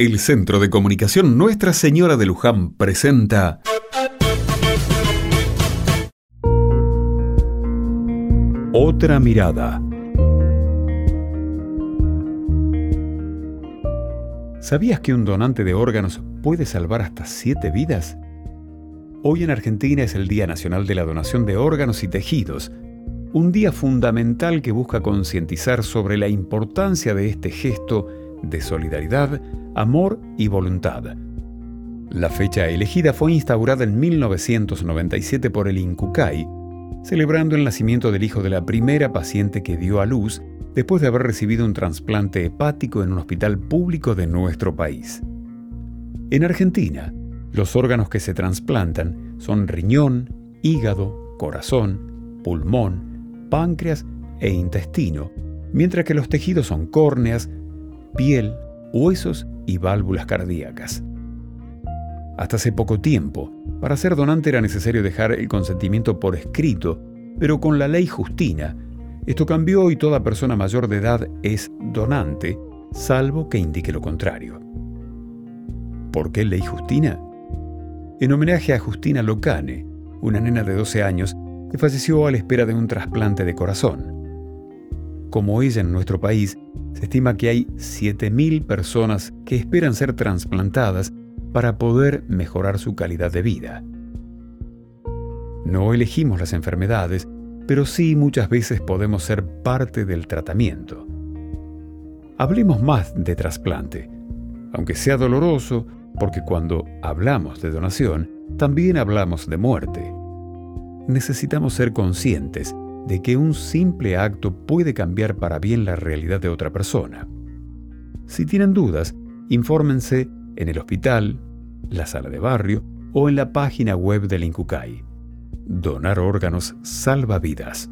El Centro de Comunicación Nuestra Señora de Luján presenta Otra mirada. ¿Sabías que un donante de órganos puede salvar hasta siete vidas? Hoy en Argentina es el Día Nacional de la Donación de Órganos y Tejidos, un día fundamental que busca concientizar sobre la importancia de este gesto de solidaridad, amor y voluntad. La fecha elegida fue instaurada en 1997 por el INCUCAI, celebrando el nacimiento del hijo de la primera paciente que dio a luz después de haber recibido un trasplante hepático en un hospital público de nuestro país. En Argentina, los órganos que se trasplantan son riñón, hígado, corazón, pulmón, páncreas e intestino, mientras que los tejidos son córneas, piel, huesos y válvulas cardíacas. Hasta hace poco tiempo, para ser donante era necesario dejar el consentimiento por escrito, pero con la ley Justina, esto cambió y toda persona mayor de edad es donante, salvo que indique lo contrario. ¿Por qué ley Justina? En homenaje a Justina Locane, una nena de 12 años que falleció a la espera de un trasplante de corazón. Como ella en nuestro país, se estima que hay 7.000 personas que esperan ser trasplantadas para poder mejorar su calidad de vida. No elegimos las enfermedades, pero sí muchas veces podemos ser parte del tratamiento. Hablemos más de trasplante, aunque sea doloroso, porque cuando hablamos de donación, también hablamos de muerte. Necesitamos ser conscientes de que un simple acto puede cambiar para bien la realidad de otra persona. Si tienen dudas, infórmense en el hospital, la sala de barrio o en la página web del Incucay. Donar órganos salva vidas.